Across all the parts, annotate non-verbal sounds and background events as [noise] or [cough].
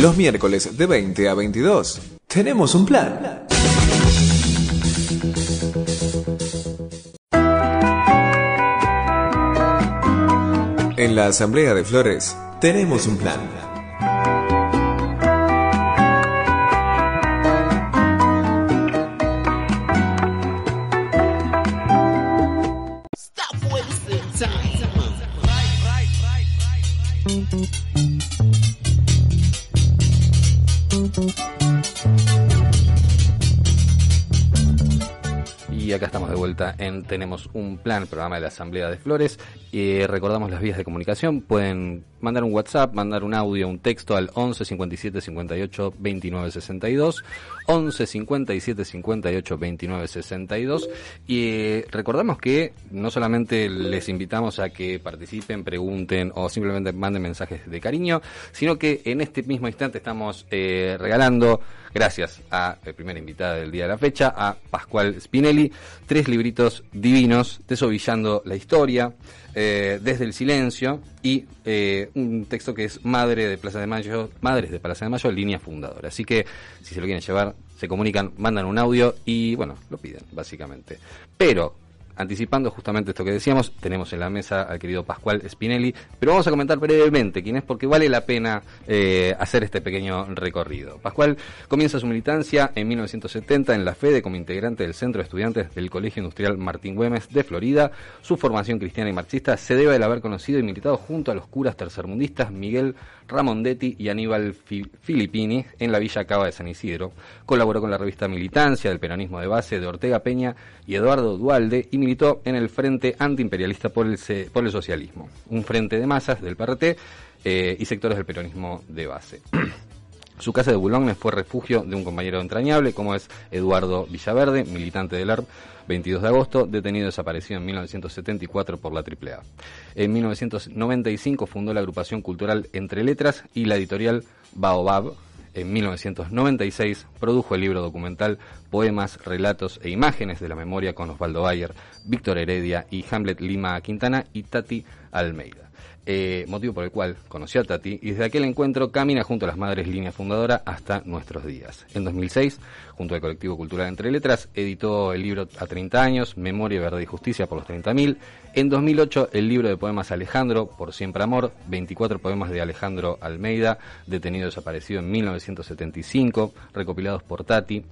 Los miércoles de 20 a 22. Tenemos un plan. En la Asamblea de Flores, tenemos un plan. Vuelta en Tenemos un Plan, programa de la Asamblea de Flores. Y recordamos las vías de comunicación. Pueden mandar un WhatsApp, mandar un audio, un texto al 11 57 58 29 62. 11 57 58 29 62. Y eh, recordamos que no solamente les invitamos a que participen, pregunten o simplemente manden mensajes de cariño, sino que en este mismo instante estamos eh, regalando, gracias a la primera invitada del día de la fecha, a Pascual Spinelli, tres libritos divinos, desovillando la historia, eh, desde el silencio y eh, un texto que es Madre de Plaza de Mayo, Madres de Plaza de Mayo, línea fundadora. Así que si se lo quieren llevar, se comunican, mandan un audio y bueno, lo piden, básicamente. Pero anticipando justamente esto que decíamos, tenemos en la mesa al querido Pascual Spinelli, pero vamos a comentar brevemente quién es porque vale la pena eh, hacer este pequeño recorrido. Pascual comienza su militancia en 1970 en la FEDE como integrante del Centro de Estudiantes del Colegio Industrial Martín Güemes de Florida. Su formación cristiana y marxista se debe al haber conocido y militado junto a los curas tercermundistas Miguel Ramondetti y Aníbal Fi- Filippini en la Villa Cava de San Isidro. Colaboró con la revista Militancia del Peronismo de Base de Ortega Peña y Eduardo Dualde y militó en el Frente Antiimperialista por el, por el Socialismo, un frente de masas del PRT eh, y sectores del peronismo de base. [clears throat] Su casa de Boulogne fue refugio de un compañero entrañable como es Eduardo Villaverde, militante del ARP, 22 de agosto, detenido y desaparecido en 1974 por la AAA. En 1995 fundó la agrupación cultural Entre Letras y la editorial Baobab. En 1996 produjo el libro documental Poemas, Relatos e Imágenes de la Memoria con Osvaldo Bayer, Víctor Heredia y Hamlet Lima Quintana y Tati Almeida. Eh, motivo por el cual conoció a Tati y desde aquel encuentro camina junto a las Madres Línea Fundadora hasta nuestros días. En 2006, junto al colectivo cultural Entre Letras, editó el libro A 30 años, Memoria, Verdad y Justicia por los 30.000. En 2008, el libro de poemas Alejandro, Por Siempre Amor, 24 poemas de Alejandro Almeida, detenido desaparecido en 1975, recopilados por Tati.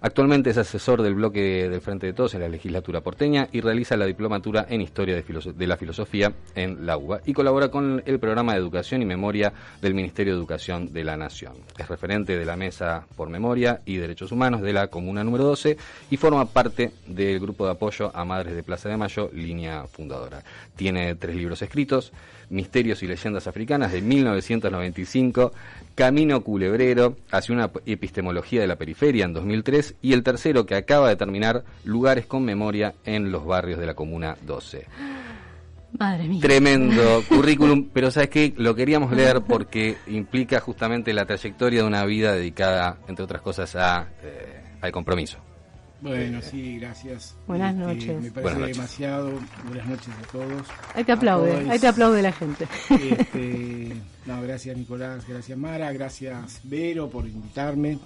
Actualmente es asesor del bloque del Frente de Todos en la legislatura porteña y realiza la diplomatura en Historia de, la Filosofía en la UBA y colabora con el programa de Educación y Memoria del Ministerio de Educación de la Nación. Es referente de la Mesa por Memoria y Derechos Humanos de la Comuna número 12 y forma parte del grupo de apoyo a Madres de Plaza de Mayo, línea fundadora. Tiene tres libros escritos, Misterios y Leyendas Africanas de 1995, Camino Culebrero hacia una epistemología de la periferia en 2003 y el tercero que acaba de terminar, Lugares con Memoria en los barrios de la Comuna 12. Madre mía. Tremendo [laughs] currículum, pero sabes qué, lo queríamos leer porque implica justamente la trayectoria de una vida dedicada, entre otras cosas, a, eh, al compromiso. Bueno, sí, gracias. Buenas Este, noches. Me parece Buenas noches. demasiado. Buenas noches a todos. Ahí te aplaude, ahí te aplaude la gente. Este, [laughs] no, gracias Nicolás, gracias Mara, gracias Vero por invitarme.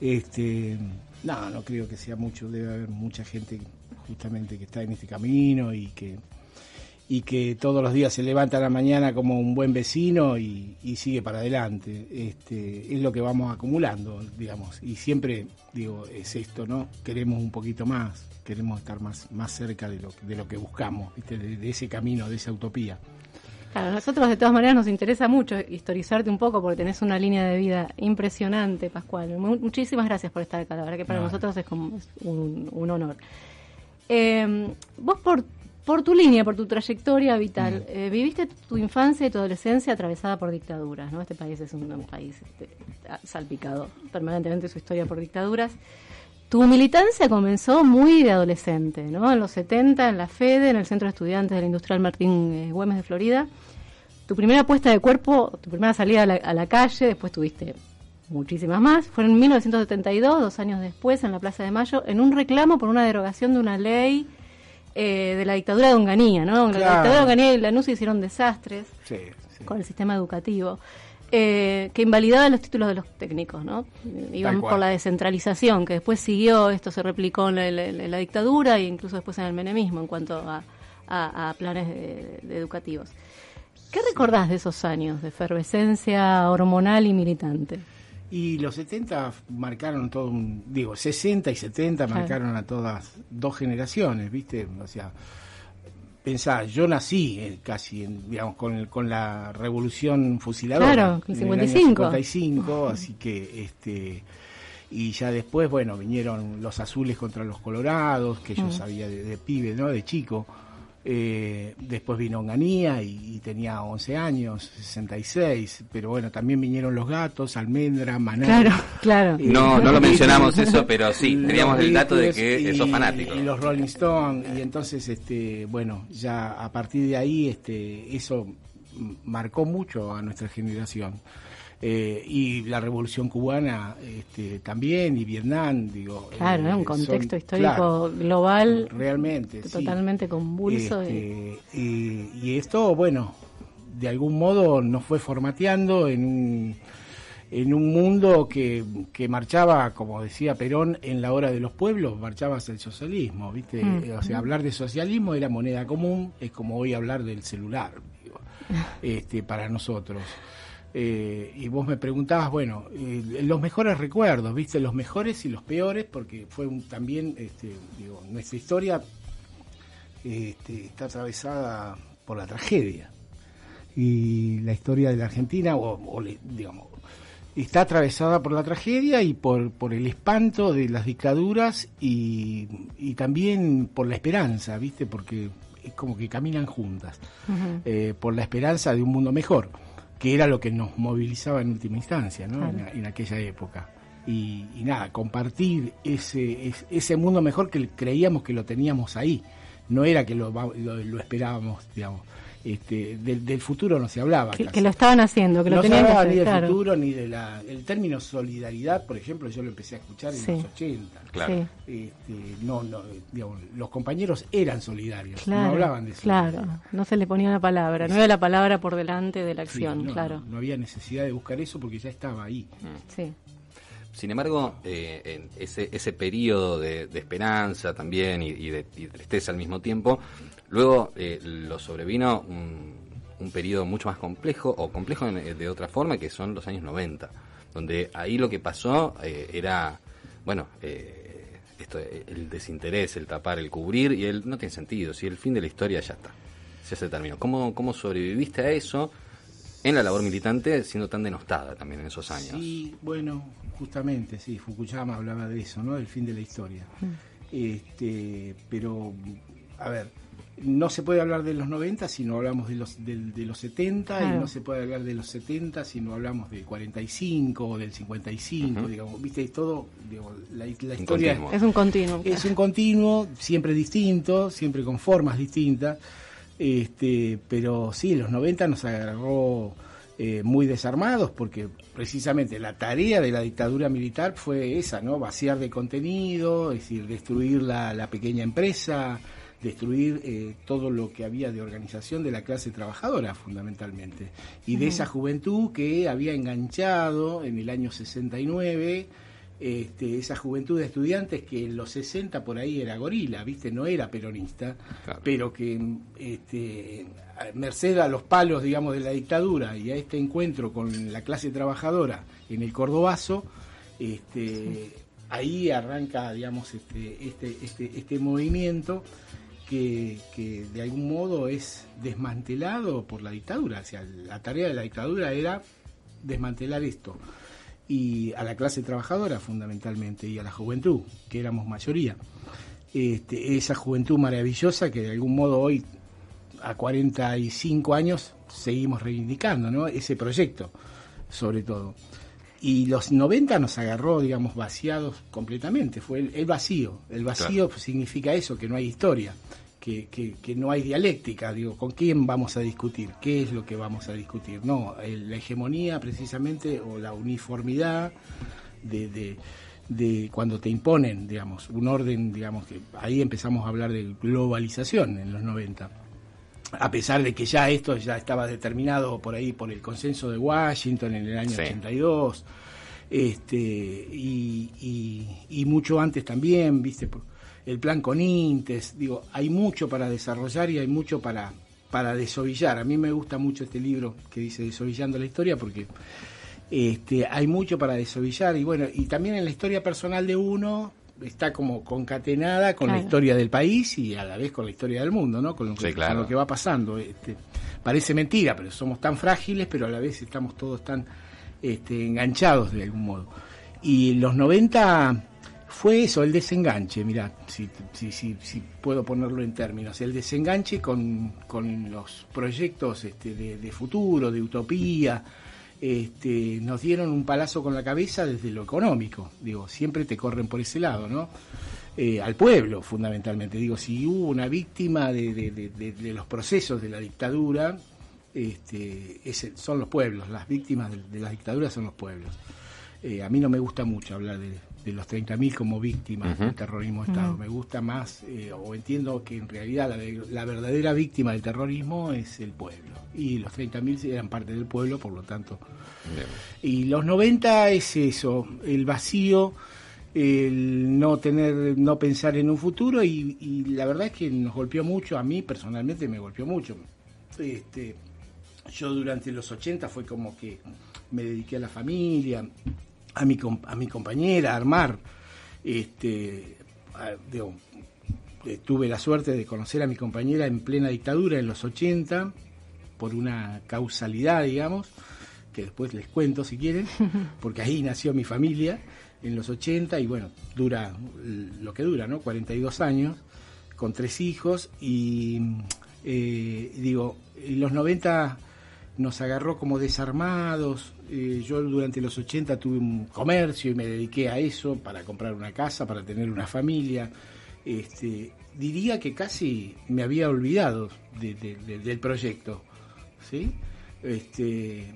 Este, no, no creo que sea mucho, debe haber mucha gente justamente que está en este camino y que y que todos los días se levanta a la mañana como un buen vecino y, y sigue para adelante. Este, es lo que vamos acumulando, digamos. Y siempre, digo, es esto, ¿no? Queremos un poquito más, queremos estar más, más cerca de lo, de lo que buscamos, ¿viste? De, de ese camino, de esa utopía. Claro, a nosotros de todas maneras nos interesa mucho historizarte un poco porque tenés una línea de vida impresionante, Pascual. Mu- muchísimas gracias por estar acá, la verdad que para No. nosotros es, como, es un, un honor. Eh, vos por, por tu línea, por tu trayectoria vital, eh, viviste tu infancia y tu adolescencia atravesada por dictaduras, ¿no? Este país es un, un país este, salpicado permanentemente su historia por dictaduras. Tu militancia comenzó muy de adolescente, ¿no? En los 70, en la FEDE, en el Centro de Estudiantes del Industrial Martín eh, Güemes de Florida. Tu primera puesta de cuerpo, tu primera salida a la, a la calle, después tuviste muchísimas más. Fue en 1972, dos años después, en la Plaza de Mayo, en un reclamo por una derogación de una ley eh, de la dictadura de Onganía, ¿no? La dictadura de Onganía y Lanús hicieron desastres Sí, sí. con el sistema educativo. eh, que invalidaba los títulos de los técnicos, ¿no? Iban por la descentralización, que después siguió, esto se replicó en la, dictadura e incluso después en el menemismo en cuanto a, planes educativos. ¿Qué recordás de esos años de efervescencia hormonal y militante? Y los 70 marcaron todo un, digo, 60 y 70 marcaron a todas dos generaciones, ¿viste? O sea, pensá, yo nací eh, casi, digamos, con, con la revolución fusiladora. Claro, en 55. 55, así que, este, y ya después, bueno, vinieron los azules contra los colorados, que yo mm. sabía de, de pibe, ¿no? De chico. Eh, después vino Onganía y, tenía 11 años, 66, pero bueno, también vinieron los gatos, Almendra, Maná. Claro, claro. Eh, no, no lo mencionamos eso, pero sí, teníamos el dato de que sos fanático. Y los Rolling Stones, y entonces, este, bueno, ya a partir de ahí, este, eso marcó mucho a nuestra generación. Eh, y la revolución cubana este, también y Vietnam digo claro un contexto histórico global realmente totalmente convulso este, y... esto bueno de algún modo nos fue formateando en un en un mundo que, que marchaba, como decía Perón, en la hora de los pueblos, marchaba hacia el socialismo, ¿viste? Mm. O sea, hablar de socialismo era moneda común, es como hoy hablar del celular, [laughs] este, para nosotros. Eh, y vos me preguntabas, bueno, eh, los mejores recuerdos, ¿viste? Los mejores y los peores, porque fue también, este, digo, nuestra historia este, está atravesada por la tragedia. Y la historia de la Argentina, o, digamos, está atravesada por la tragedia y por, por el espanto de las dictaduras y, y también por la esperanza, ¿viste? Porque es como que caminan juntas, eh, por la esperanza de un mundo mejor que era lo que nos movilizaba en última instancia, ¿no? En, aquella época. Y, nada, compartir ese, ese mundo mejor que creíamos que lo teníamos ahí. No era que lo, lo esperábamos, digamos este, del, futuro no se hablaba. Que, lo estaban haciendo, que no lo tenían se hablaba ni del futuro ni del el término solidaridad, por ejemplo, yo lo empecé a escuchar en los 80. Claro. Este, no, no, digamos, los compañeros eran solidarios, no hablaban de eso. Claro, no se le ponía la palabra, no era la palabra por delante de la acción, claro. No, había necesidad de buscar eso porque ya estaba ahí. Sí. Sin embargo, eh, en ese, ese periodo de, esperanza también y, de, tristeza al mismo tiempo, Luego eh, lo sobrevino un, un, periodo mucho más complejo, o complejo de otra forma, que son los años 90, donde ahí lo que pasó eh, era, bueno, eh, esto, el desinterés, el tapar, el cubrir, y el no tiene sentido, si el fin de la historia ya está, ya se terminó. ¿Cómo, cómo sobreviviste a eso? En la labor militante siendo tan denostada también en esos años. Sí, bueno, justamente, sí, Fukuyama hablaba de eso, ¿no? Del fin de la historia. Mm. Este, pero, a ver, no se puede hablar de los 90 si no hablamos de los, de, los 70 y no se puede hablar de los 70 si no hablamos del 45 o del 55, digamos, viste, todo, la, historia es un continuo. Es un continuo, siempre distinto, siempre con formas distintas, este, pero sí, los 90 nos agarró eh, muy desarmados porque precisamente la tarea de la dictadura militar fue esa, ¿no? Vaciar de contenido, es decir, destruir la, la pequeña empresa, destruir eh, todo lo que había de organización de la clase trabajadora fundamentalmente y de esa juventud que había enganchado en el año 69 este, esa juventud de estudiantes que en los 60 por ahí era gorila, ¿viste? No era peronista, pero que este, merced a los palos, digamos, de la dictadura y a este encuentro con la clase trabajadora en el Cordobazo, este, ahí arranca, digamos, este, este, este, este movimiento que, de algún modo es desmantelado por la dictadura. O sea, la tarea de la dictadura era desmantelar esto. Y a la clase trabajadora fundamentalmente y a la juventud, que éramos mayoría. Este, esa juventud maravillosa que de algún modo hoy, a 45 años, seguimos reivindicando, ¿no? Ese proyecto, sobre todo. Y los 90 nos agarró, digamos, vaciados completamente. Fue el, vacío. El vacío significa eso, que no hay historia que, que, no hay dialéctica, digo, ¿con quién vamos a discutir? ¿Qué es lo que vamos a discutir? No, la hegemonía precisamente o la uniformidad de, de, cuando te imponen, digamos, un orden, digamos, que ahí empezamos a hablar de globalización en los 90. a pesar de que ya esto ya estaba determinado por ahí por el consenso de Washington en el año Sí. 82, este, y, y- y mucho antes también, viste, por- el plan con Intes, digo, hay mucho para desarrollar y hay mucho para, para desovillar. A mí me gusta mucho este libro que dice Desovillando la historia porque este, hay mucho para desovillar y bueno, y también en la historia personal de uno está como concatenada con la historia del país y a la vez con la historia del mundo, ¿no? Con lo que, Sí, claro. con lo que va pasando. Este, parece mentira, pero somos tan frágiles, pero a la vez estamos todos tan este, enganchados de algún modo. Y los 90 fue eso, el desenganche, mira, si, si, si, si puedo ponerlo en términos, el desenganche con, los proyectos este, de, futuro, de utopía, este, nos dieron un palazo con la cabeza desde lo económico, digo, siempre te corren por ese lado, ¿no? Eh, al pueblo, fundamentalmente, digo, si hubo una víctima de, los procesos de la dictadura, este, son los pueblos, las víctimas de, de la dictadura son los pueblos. Eh, a mí no me gusta mucho hablar de, de los 30.000 como víctimas del terrorismo de Estado. Me gusta más, eh, o entiendo que en realidad la, de- la verdadera víctima del terrorismo es el pueblo. Y los 30.000 eran parte del pueblo, por lo tanto. Bien. Y los 90 es eso, el vacío, el no tener, no pensar en un futuro y, y la verdad es que nos golpeó mucho, a mí personalmente me golpeó mucho. Este, yo durante los 80 fue como que me dediqué a la familia, a mi, a mi compañera, a armar. Este, a- digo, eh, tuve la suerte de conocer a mi compañera en plena dictadura en los 80, por una causalidad, digamos, que después les cuento si quieren, [laughs] porque ahí nació mi familia en los 80 y bueno, dura lo que dura, ¿no? 42 años, con tres hijos y eh, digo, en los 90 nos agarró como desarmados. eh, yo durante los 80 tuve un comercio y me dediqué a eso para comprar una casa, para tener una familia. Este, diría que casi me había olvidado de- de- de- del proyecto, ¿sí? Este,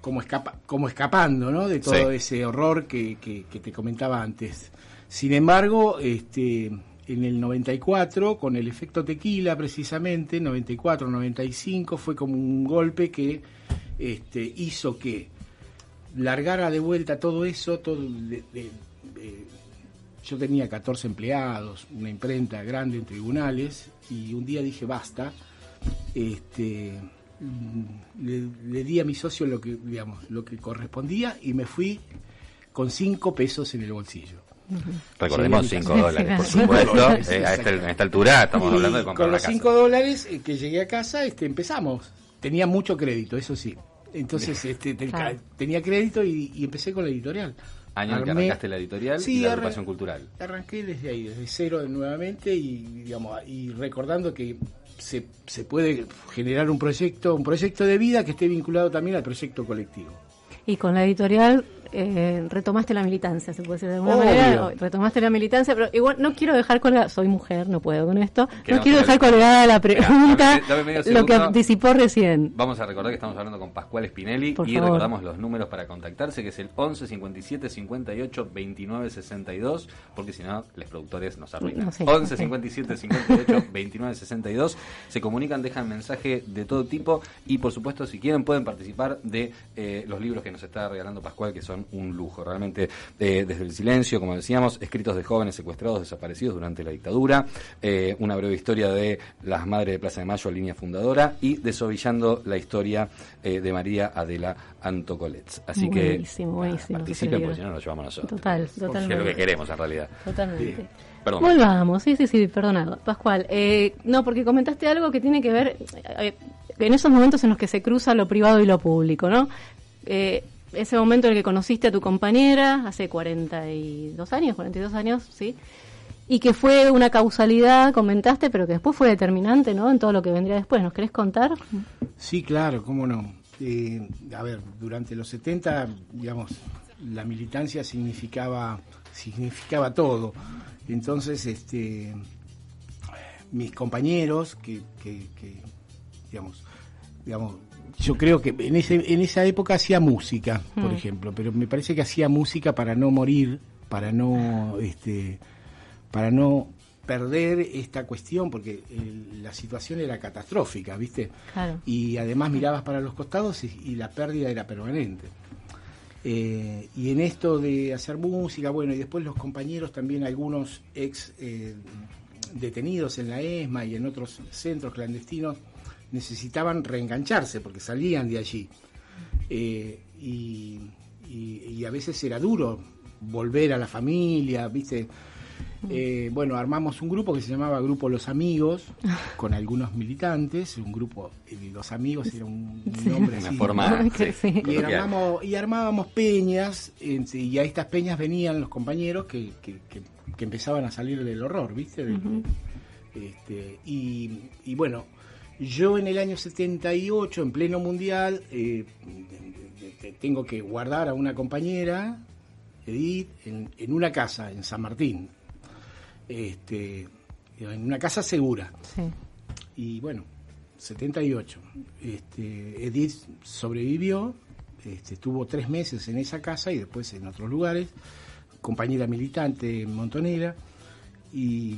como, escapa, como escapando, ¿no? De todo Sí. ese horror que, que- que te comentaba antes. Sin embargo, este, en el 94, con el efecto tequila precisamente, 94-95, fue como un golpe que este, hizo que largara de vuelta todo eso, todo de- yo tenía 14 empleados, una imprenta grande en tribunales, y un día dije basta, este, le, le di a mi socio lo que, digamos, lo que correspondía y me fui con 5 pesos en el bolsillo. Recordemos Sí, 5 sí, dólares, por supuesto. Eh, a, esta, exacto. a esta altura estamos Y hablando de comprar con los casa. 5 dólares eh, que llegué a casa, este, empezamos. Tenía mucho crédito, eso sí. Entonces este, Claro. tenía crédito y, y empecé con la editorial. Año en que Armé- arrancaste la editorial Sí, y la arran- agrupación cultural. Arranqué desde ahí, desde cero nuevamente y digamos y recordando que se, se puede generar un proyecto, un proyecto de vida que esté vinculado también al proyecto colectivo. Y con la editorial eh, retomaste la militancia, se puede decir de alguna Obvio. manera. Retomaste la militancia, pero igual no quiero dejar colgada, soy mujer, no puedo con esto, no quiero dejar colgada la pregunta, dame- dame medio lo que anticipó recién. Vamos a recordar que estamos hablando con Pascual Spinelli Por y favor. recordamos los números para contactarse, que es el 11 57 58 29 62, porque si no, los productores nos arruinan. No sé, 11 no sé. 57 58 29 62. Se comunican, dejan mensaje de todo tipo y, por supuesto, si quieren, pueden participar de eh, los libros que nos está regalando Pascual, que son un lujo. Realmente, eh, desde el silencio, como decíamos, escritos de jóvenes secuestrados, desaparecidos durante la dictadura, eh, una breve historia de las madres de Plaza de Mayo, línea fundadora, y desovillando la historia eh, de María Adela Antocolets. Así Buenísimo, que buenísimo, participen porque si no nos llevamos nosotros. Total, Que es lo que totalmente. queremos en realidad. Totalmente. Perdón. Volvamos, sí, sí, sí, perdonado. Pascual, eh, no, porque comentaste algo que tiene que ver eh, en esos momentos en los que se cruza lo privado y lo público, ¿no? Eh, ese momento en el que conociste a tu compañera hace 42 años, 42 años, ¿sí? Y que fue una causalidad, comentaste, pero que después fue determinante, ¿no? En todo lo que vendría después. ¿Nos querés contar? Sí, claro, cómo no. Eh, a ver, durante los 70, digamos, la militancia significaba significaba todo. Entonces, este mis compañeros que, que- que, digamos, digamos, yo creo que en ese en esa época hacía música, por Mm. ejemplo, pero me parece que hacía música para no morir, para no este para no perder esta cuestión, porque el- la situación era catastrófica, ¿viste? Claro. Y además mirabas para los costados y, y la pérdida era permanente. Eh, y en esto de hacer música, bueno, y después los compañeros también, algunos ex eh, detenidos en la ESMA y en otros centros clandestinos, necesitaban reengancharse porque salían de allí. Eh, y, y- y a veces era duro volver a la familia, ¿viste? Eh, bueno, armamos un grupo que se llamaba Grupo Los Amigos, [laughs] con algunos militantes, un grupo, eh, Los Amigos era un, un Sí. nombre Una así, forma ¿no? [laughs] Que sí. y, armamos, y armábamos peñas, y a estas peñas venían los compañeros que, que- que- que empezaban a salir del horror, ¿viste? De- este, y, y bueno, yo en el año 78, en pleno mundial, eh, te- tengo que guardar a una compañera, Edith, en, en una casa, en San Martín. Este, en una casa segura. Sí. Y bueno, 78. Este, Edith sobrevivió, este, estuvo tres meses en esa casa y después en otros lugares, compañera militante en Montonera. Y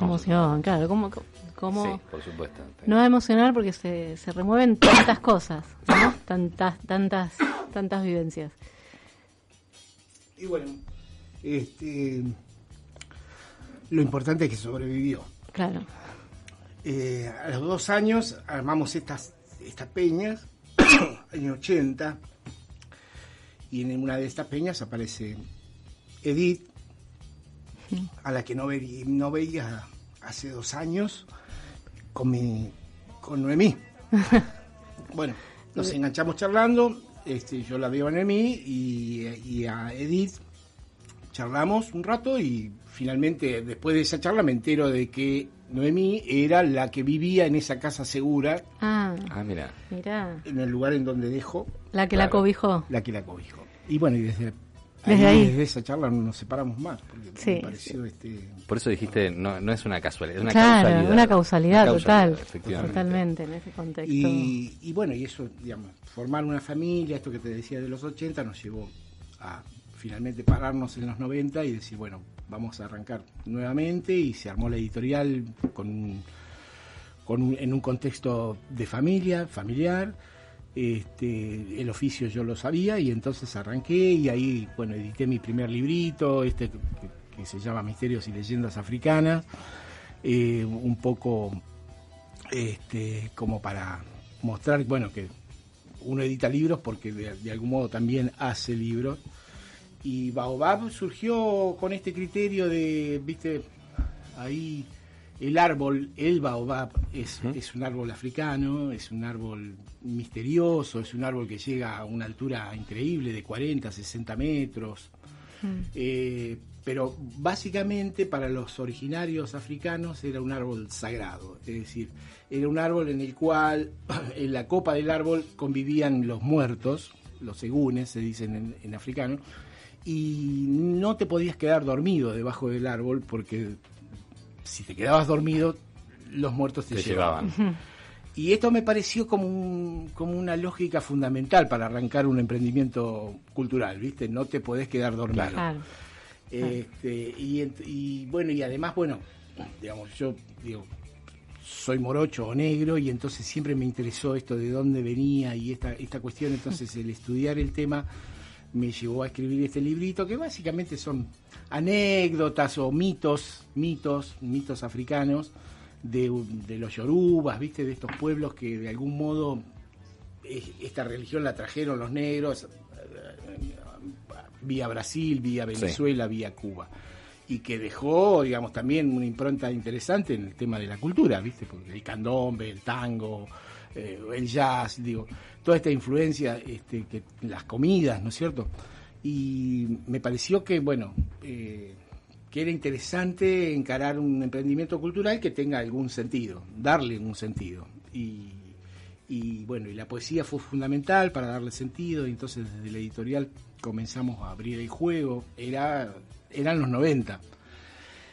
Emoción, claro. ¿Cómo, cómo Sí, por supuesto. no va a emocionar porque se, se remueven tantas cosas, ¿no? Tantas, tantas, tantas vivencias. Y bueno, este, lo importante es que sobrevivió. Claro. Eh, a los dos años armamos estas, estas peñas, [coughs] año 80, y en una de estas peñas aparece Edith, a la que no, ve- no veía hace dos años, con, mi, con Noemí. [laughs] bueno, nos enganchamos charlando, este, yo la veo a Noemí y, y a Edith charlamos un rato y finalmente después de esa charla me entero de que Noemí era la que vivía en esa casa segura, Ah, Ah, mira. mirá. en el lugar en donde dejó, La que la cobijó. la que la cobijó. Y bueno, y desde, Desde ahí. desde esa charla no nos separamos más, porque Sí, me pareció este Por eso dijiste, no, no es una casualidad, es una claro, causalidad. una causalidad, Una total. efectivamente. Totalmente, en ese contexto. Y, y bueno, y eso, digamos, formar una familia, esto que te decía de los 80, nos llevó a finalmente pararnos en los 90 y decir, bueno, vamos a arrancar nuevamente y se armó la editorial con un- con un- en un contexto de familia, familiar. Este, el oficio yo lo sabía y entonces arranqué y ahí, bueno, edité mi primer librito, este que, se llama Misterios y Leyendas Africanas, eh, un poco este, como para mostrar, bueno, que uno edita libros porque de algún modo también hace libros. Y Baobab surgió con este criterio de, viste, ahí el árbol, el Baobab, es, es un árbol africano, es un árbol misterioso, es un árbol que llega a una altura increíble de 40, 60 metros. Eh, pero básicamente para los originarios africanos era un árbol sagrado, es decir, era un árbol en el cual [clears throat] en la copa del árbol convivían los muertos, los segunes se dicen en, en africano, y no te podías quedar dormido debajo del árbol porque si te quedabas dormido los muertos te, Te llevaban. llevaban. Y esto me pareció como, un- como una lógica fundamental para arrancar un emprendimiento cultural, ¿viste? No te podés quedar dormido. Claro. Este, y, bueno, y además, bueno, digamos, yo digo, soy morocho o negro y entonces siempre me interesó esto de dónde venía y esta, esta cuestión, entonces el estudiar el tema me llevó a escribir este librito que básicamente son anécdotas o mitos, mitos, mitos africanos de, de los yorubas, viste, de estos pueblos que de algún modo eh, esta religión la trajeron los negros eh, vía Brasil, vía Venezuela, vía Cuba. Y que dejó, digamos, también una impronta interesante en el tema de la cultura, ¿viste? Porque el candombe, el tango, eh, el jazz, digo, toda esta influencia, este, que las comidas, ¿no es cierto? Y me pareció que, bueno, eh, que era interesante encarar un emprendimiento cultural que tenga algún sentido, darle un sentido. Y, y bueno, y la poesía fue fundamental para darle sentido, y entonces desde la editorial comenzamos a abrir el juego, era, eran los 90.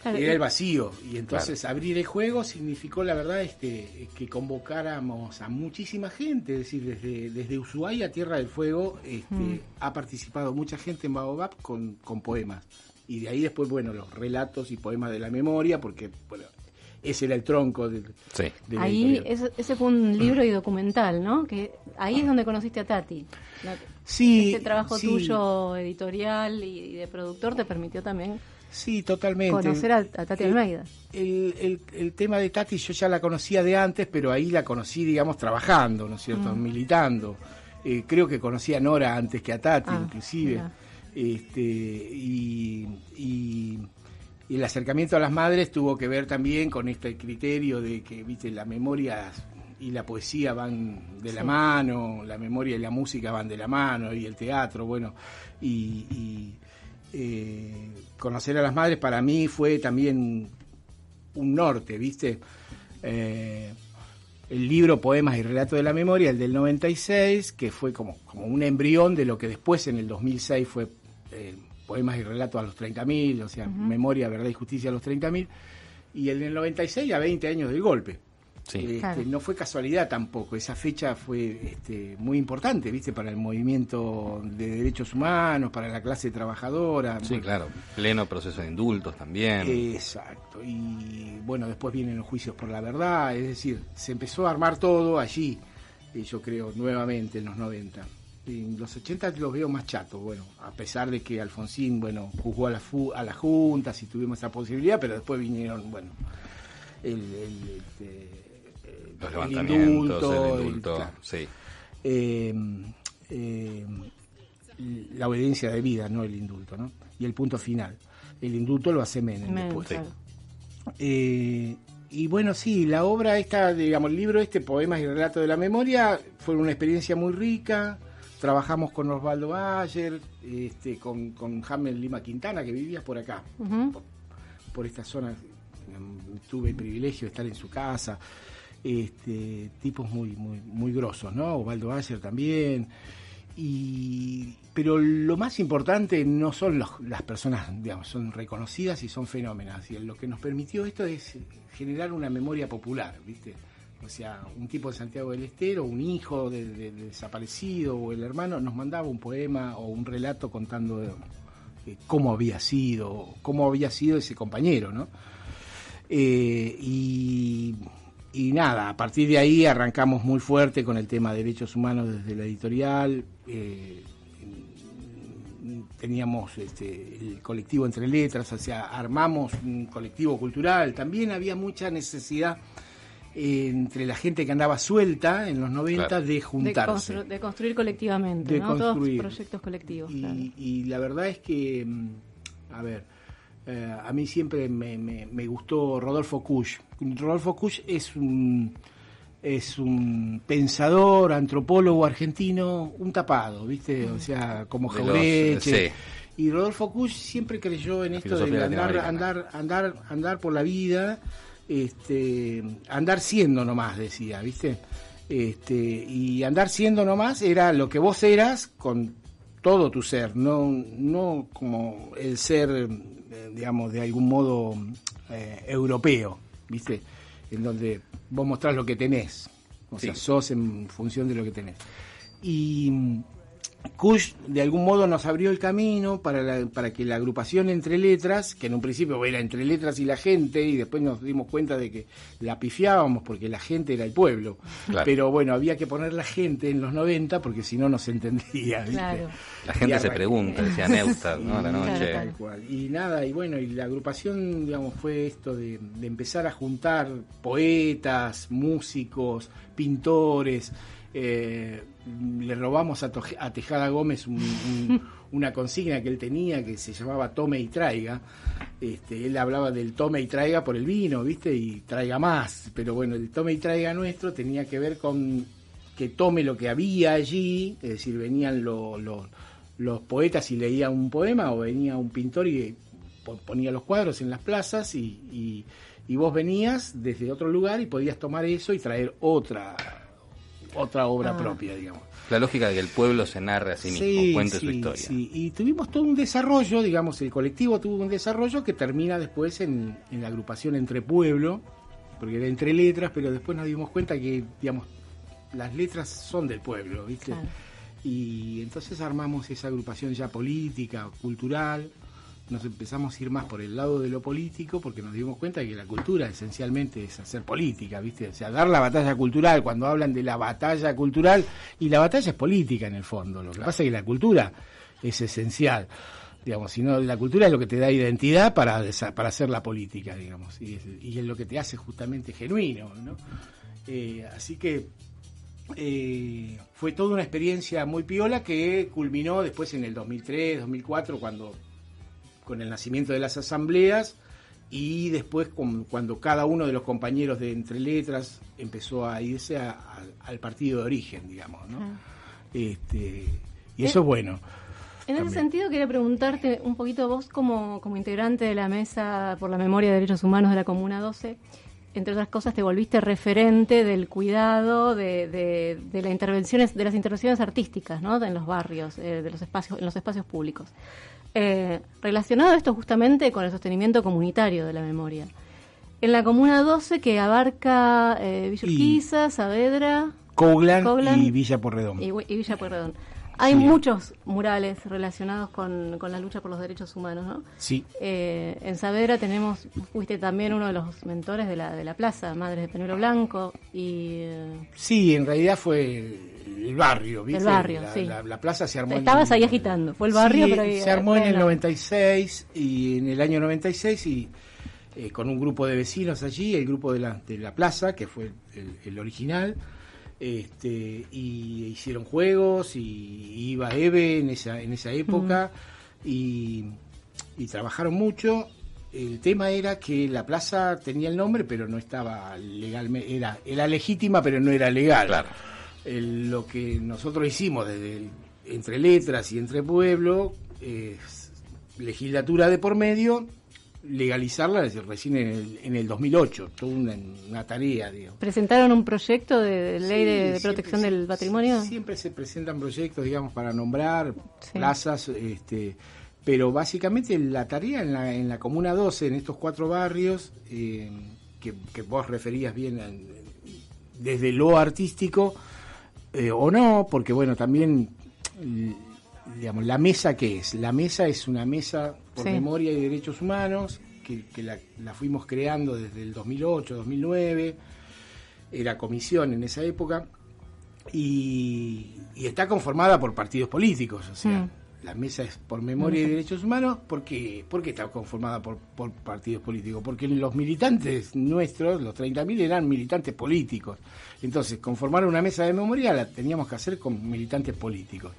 Era el vacío. Y entonces abrir el juego significó, la verdad, este, que convocáramos a muchísima gente, es decir, desde, desde Ushuaia a Tierra del Fuego este, mm. ha participado mucha gente en Baobab con, con poemas. Y de ahí después, bueno, los relatos y poemas de la memoria, porque, bueno, ese era el tronco del, sí. ahí ese, fue un libro y documental no que ahí es donde conociste a Tati sí este trabajo tuyo editorial y, de productor te permitió también Sí, totalmente. Conocer a, Tati Almeida. El, el, tema de Tati yo ya la conocía de antes, pero ahí la conocí, digamos, trabajando, ¿no es cierto? Mm. Militando. Eh, creo que conocía a Nora antes que a Tati, ah, inclusive. Este, y, y y el acercamiento a las madres tuvo que ver también con este criterio de que, viste, la memoria y la poesía van de la mano, la memoria y la música van de la mano, y el teatro, bueno, y, eh, conocer a las madres para mí fue también un norte, viste. Eh, el libro Poemas y Relatos de la Memoria, el del 96, que fue como, como un embrión de lo que después en el 2006 fue eh, poemas y relatos a los 30.000, o sea, memoria, verdad y justicia a los 30.000, y el del 96 a 20 años del golpe. Este, no fue casualidad tampoco, esa fecha fue este, muy importante, ¿viste? Para el movimiento de derechos humanos, para la clase trabajadora. Sí, claro, pleno proceso de indultos también. Exacto, y bueno, después vienen los juicios por la verdad, es decir, se empezó a armar todo allí, eh, yo creo, nuevamente en los 90 en los 80 los veo más chatos, bueno, a pesar de que Alfonsín, bueno, juzgó a, la a las juntas y tuvimos esa posibilidad, pero después vinieron, bueno, el, el, este, los levantamientos, el indulto, sí. Em, em, la obediencia de vida, no el indulto, ¿no? Y el punto final. El indulto lo hace Menem, después. Eh, y bueno, sí, la obra esta, digamos, el libro este, Poemas y Relatos de la Memoria, fue una experiencia muy rica, Trabajamos con Osvaldo Bayer, este, con, con Hamel Lima Quintana, que vivía por acá, por, esta zona. Tuve el privilegio de estar en su casa. Este, tipos muy, muy, muy grosos, ¿no? Osvaldo Bayer también. Y, pero lo más importante no son las personas, digamos, son reconocidas y son fenómenas. Y lo que nos permitió esto es generar una memoria popular, ¿viste? O sea, un tipo de Santiago del Estero, un hijo del desaparecido o el hermano nos mandaba un poema o un relato contando cómo había sido, cómo había sido ese compañero, ¿no? Eh, y, nada, a partir de ahí arrancamos muy fuerte con el tema de derechos humanos desde la editorial. Eh, teníamos este, el colectivo Entre Letras, o sea, armamos un colectivo cultural. También había mucha necesidad entre la gente que andaba suelta en los 90 de juntarse. De, construir colectivamente, ¿no? Todos proyectos colectivos. Y, la verdad es que, mm, a ver, eh, a mí siempre me, gustó Rodolfo Kusch. Rodolfo Kusch es un, es un pensador, antropólogo argentino, un tapado, ¿viste? O sea, como Jaureche. Y Rodolfo Kusch siempre creyó en esto de andar, andar, andar, andar por la vida este, andar siendo nomás, decía, ¿viste? Este, y andar siendo nomás era lo que vos eras con todo tu ser, no, no como el ser, eh, digamos, de algún modo eh, europeo, ¿viste? En donde vos mostrás lo que tenés, o sea, sos en función de lo que tenés. Y Kush de algún modo nos abrió el camino para, para que la agrupación Entre Letras, que en un principio era Entre Letras y la gente, y después nos dimos cuenta de que la pifiábamos porque la gente era el pueblo. Pero bueno, había que poner la gente en los 90 porque si no, no se entendía. La gente se pregunta, decía [laughs] Neustadt, ¿no? La noche. Y nada, y bueno, y la agrupación, digamos, fue esto de, de empezar a juntar poetas, músicos, pintores. Eh, le robamos a, Tejada Gómez [laughs] una consigna que él tenía que se llamaba tome y traiga. Este, él hablaba del tome y traiga por el vino, ¿viste? Y traiga más. Pero bueno, el tome y traiga nuestro tenía que ver con que tome lo que había allí, es decir, venían los poetas y leían un poema, o venía un pintor y ponía los cuadros en las plazas y, y vos venías desde otro lugar y podías tomar eso y traer otra otra obra Ah. propia, digamos. La lógica de que el pueblo se narre a sí mismo, cuente su sí, historia. sí. Y tuvimos todo un desarrollo, digamos, el colectivo tuvo un desarrollo que termina después en, en la agrupación Entre Pueblo, porque era entre letras, pero después nos dimos cuenta que, digamos, las letras son del pueblo, ¿viste? Claro. Y entonces armamos esa agrupación ya política, cultural, nos empezamos a ir más por el lado de lo político porque nos dimos cuenta que la cultura esencialmente es hacer política, ¿viste? O sea, dar la batalla cultural, cuando hablan de la batalla cultural, y la batalla es política en el fondo, lo que pasa es que la cultura es esencial. Digamos, si no, la cultura es lo que te da identidad para, para hacer la política, digamos, y es, y es lo que te hace justamente genuino, ¿no? Eh, así que eh, fue toda una experiencia muy piola que culminó después en el 2003, 2004, cuando con el nacimiento de las asambleas y después con- cuando cada uno de los compañeros de Entre Letras empezó a irse a- a- al partido de origen, digamos, ¿no? Ah. Este, y eso es bueno. En ese sentido, quería preguntarte un poquito vos como, como integrante de la Mesa por la Memoria de Derechos Humanos de la Comuna 12, entre otras cosas te volviste referente del cuidado de, de, de las intervenciones, de las intervenciones artísticas, ¿no? En los barrios, eh, de los espacios, en los espacios públicos. Eh, relacionado esto justamente con el sostenimiento comunitario de la memoria. En la Comuna 12, que abarca eh, Villa Y- Urquiza, Saavedra, Coglan, Coglan y Villa Porredón. y, y Villa Pueyrredón. Hay Sí. muchos murales relacionados con, con la lucha por los derechos humanos, ¿no? Sí, Eh, en Saavedra tenemos, fuiste también uno de los mentores de la, de la plaza, Madres de Penuelo Blanco, y eh, sí, en realidad fue el barrio, ¿viste? El barrio, la, sí. la- la plaza se armó en- Estabas ahí agitando, fue el barrio, Sí, pero se armó en el bueno. 96 y en el año 96 y eh, con un grupo de vecinos allí, el grupo de la, de la plaza, que fue el, el original, este, y hicieron juegos y iba Eve en esa, en esa época y, y trabajaron mucho. El tema era que la plaza tenía el nombre, pero no estaba legalmente, era, era legítima, pero no era legal. Claro. El- lo que nosotros hicimos desde el- entre letras y entre pueblo, es legislatura de por medio, legalizarla desde recién en el, en el 2008, toda una, una tarea, digo. ¿Presentaron un proyecto de ley de, protección del patrimonio? Siempre se presentan proyectos, digamos, para nombrar Sí. plazas, este, pero básicamente la tarea en la, en la Comuna 12, en estos cuatro barrios, eh, que, que vos referías bien en- desde lo artístico, eh, o no, porque bueno, también, l- digamos, la mesa que es, la mesa es una mesa por Sí. memoria y derechos humanos, que, que la, la fuimos creando desde el 2008, 2009, era comisión en esa época, y, y está conformada por partidos políticos, o sea, Mm. La mesa es por memoria y derechos humanos, ¿por qué, ¿Por qué está conformada por, por partidos políticos? Porque los militantes nuestros, los 30.000, eran militantes políticos. Entonces, conformar una mesa de memoria la teníamos que hacer con militantes políticos.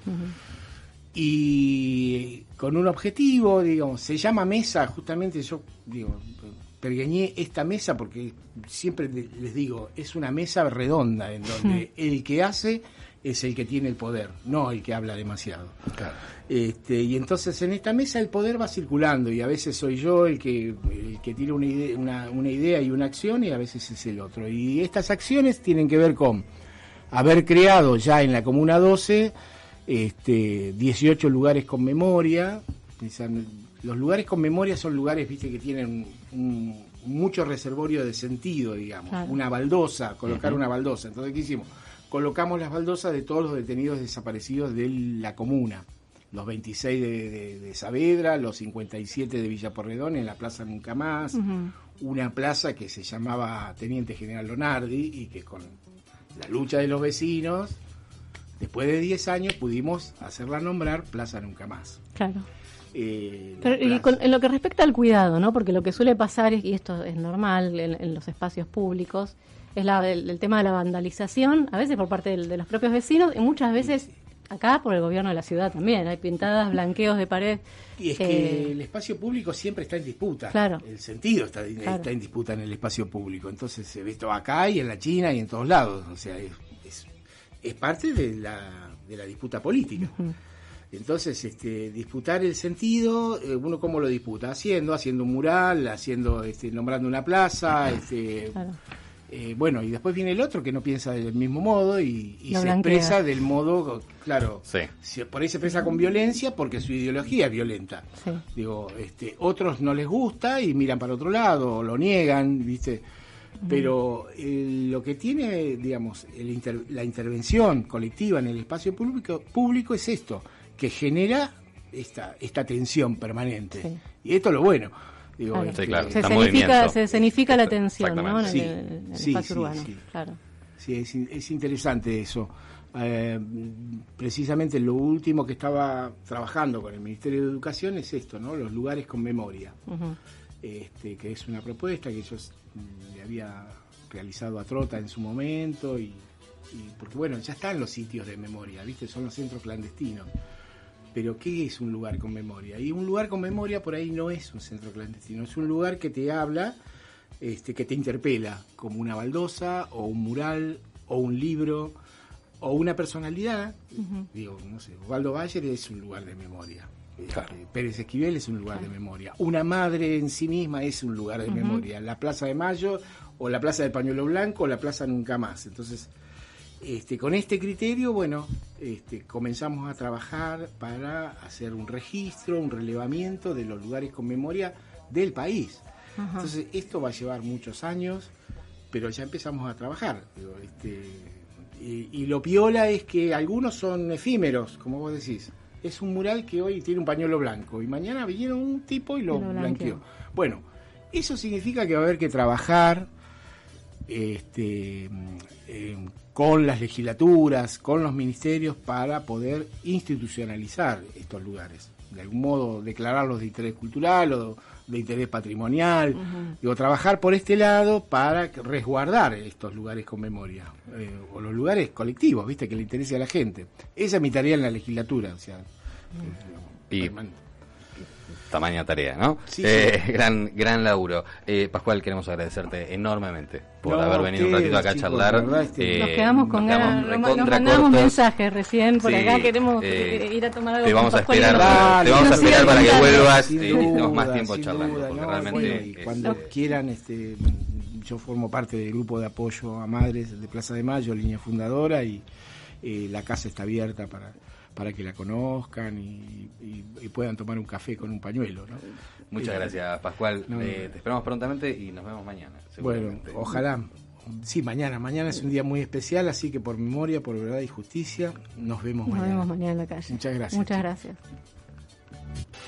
Y con un objetivo, digamos, se llama mesa, justamente yo digo, pergeñé esta mesa porque siempre les digo, es una mesa redonda en donde el que hace es el que tiene el poder, no el que habla demasiado. Este, y entonces en esta mesa el poder va circulando y a veces soy yo el que, el que tiene una idea, una, una idea y una acción y a veces es el otro. Y estas acciones tienen que ver con haber creado ya en la Comuna 12 este, 18 lugares con memoria. Los lugares con memoria son lugares viste que tienen un- mucho reservorio de sentido, digamos. Claro. Una baldosa, colocar una baldosa. Entonces, ¿qué hicimos? Colocamos las baldosas de todos los detenidos desaparecidos de la comuna. Los 26 de, de- de Saavedra, los 57 de Villa Porredón en la Plaza Nunca Más, una plaza que se llamaba Teniente General Lonardi y que con la lucha de los vecinos, después de 10 años pudimos hacerla nombrar Plaza Nunca Más. Claro. Eh, Pero, y con- en lo que respecta al cuidado, ¿no? Porque lo que suele pasar, es- y esto es normal en, en los espacios públicos, es la, el, el tema de la vandalización, a veces por parte del- de los propios vecinos y muchas veces acá por el gobierno de la ciudad también. Hay pintadas, blanqueos de pared. Y es eh, que el espacio público siempre está en disputa. Claro. El sentido está, Claro. está en disputa en el espacio público. Entonces se ve esto acá y en la China y en todos lados. O sea, es, es- es parte de la, de la disputa política. Entonces, este, disputar el sentido, eh, uno cómo lo disputa, haciendo, haciendo un mural, haciendo, este, nombrando una plaza, este, Claro. Eh, bueno, y después viene el otro que no piensa del mismo modo y, se blanquea. expresa del modo, claro, Sí. si- por ahí se expresa con violencia porque su ideología es violenta. Sí. Digo, este, otros no les gusta y miran para otro lado, o lo niegan, ¿viste? Pero eh, lo que tiene, digamos, el inter- la intervención colectiva en el espacio público, público es esto, que genera esta, esta tensión permanente. Sí. Y esto es lo bueno. Digo, Claro. este, Sí, claro. Se escenifica, movimiento. se escenifica la atención, ¿no? En el, Exactamente. Sí, en el sí, espacio sí, urbano. sí. Claro. Sí, es, in- es interesante eso. Eh, precisamente lo último que estaba trabajando con el Ministerio de Educación es esto, ¿no? Los lugares con memoria, este, que es una propuesta que yo mm, le había realizado a Trota en su momento y, y porque bueno, ya están los sitios de memoria, ¿viste? Son los centros clandestinos. Pero ¿qué es un lugar con memoria? Y un lugar con memoria por ahí no es un centro clandestino, es un lugar que te habla, este, que te interpela, como una baldosa o un mural o un libro o una personalidad. Digo, no sé, Osvaldo Bayer es un lugar de memoria. Este, Pérez Esquivel es un lugar de memoria. Una madre en sí misma es un lugar de memoria. La Plaza de Mayo o la Plaza del Pañuelo Blanco o la Plaza Nunca Más. Entonces, este, con este criterio, bueno, este, comenzamos a trabajar para hacer un registro, un relevamiento de los lugares con memoria del país. Entonces, esto va a llevar muchos años, pero ya empezamos a trabajar. este, y, y lo piola es que algunos son efímeros, como vos decís. Es un mural que hoy tiene un pañuelo blanco y mañana vino un tipo y lo, blanqueó. blanqueó. Bueno, eso significa que va a haber que trabajar este, eh, con las legislaturas, con los ministerios para poder institucionalizar estos lugares. De algún modo declararlos de interés cultural o de interés patrimonial. Digo, trabajar por este lado para resguardar estos lugares con memoria. eh, o los lugares colectivos, viste, que le interese a la gente. Esa es mi tarea en la legislatura. O sea, Y perman- tamaña tarea, ¿no? Sí, Eh, sí. [laughs] Gran, gran laburo. Eh, Pascual, queremos agradecerte enormemente por No, haber venido un ratito acá a charlar. Eh, Nos quedamos con nos ganas, quedamos nos, nos mandamos mensajes recién por Sí, acá, queremos eh, ir a tomar algo Te con vamos a esperar, te vamos a esperar para que vuelvas y tenemos duda, más tiempo charlando, duda, porque no, realmente bueno, y es- cuando quieran, este, yo formo parte del grupo de apoyo a madres de Plaza de Mayo, línea fundadora, y eh, la casa está abierta para para que la conozcan y, y- y puedan tomar un café con un pañuelo. ¿no? Muchas Eh, gracias, Pascual. No, Eh, te esperamos prontamente y nos vemos mañana. Bueno, seguramente. ojalá. Sí, mañana. Mañana es un día muy especial, así que por memoria, por verdad y justicia, nos vemos Nos mañana. vemos mañana en la calle. Muchas gracias, Muchas gracias.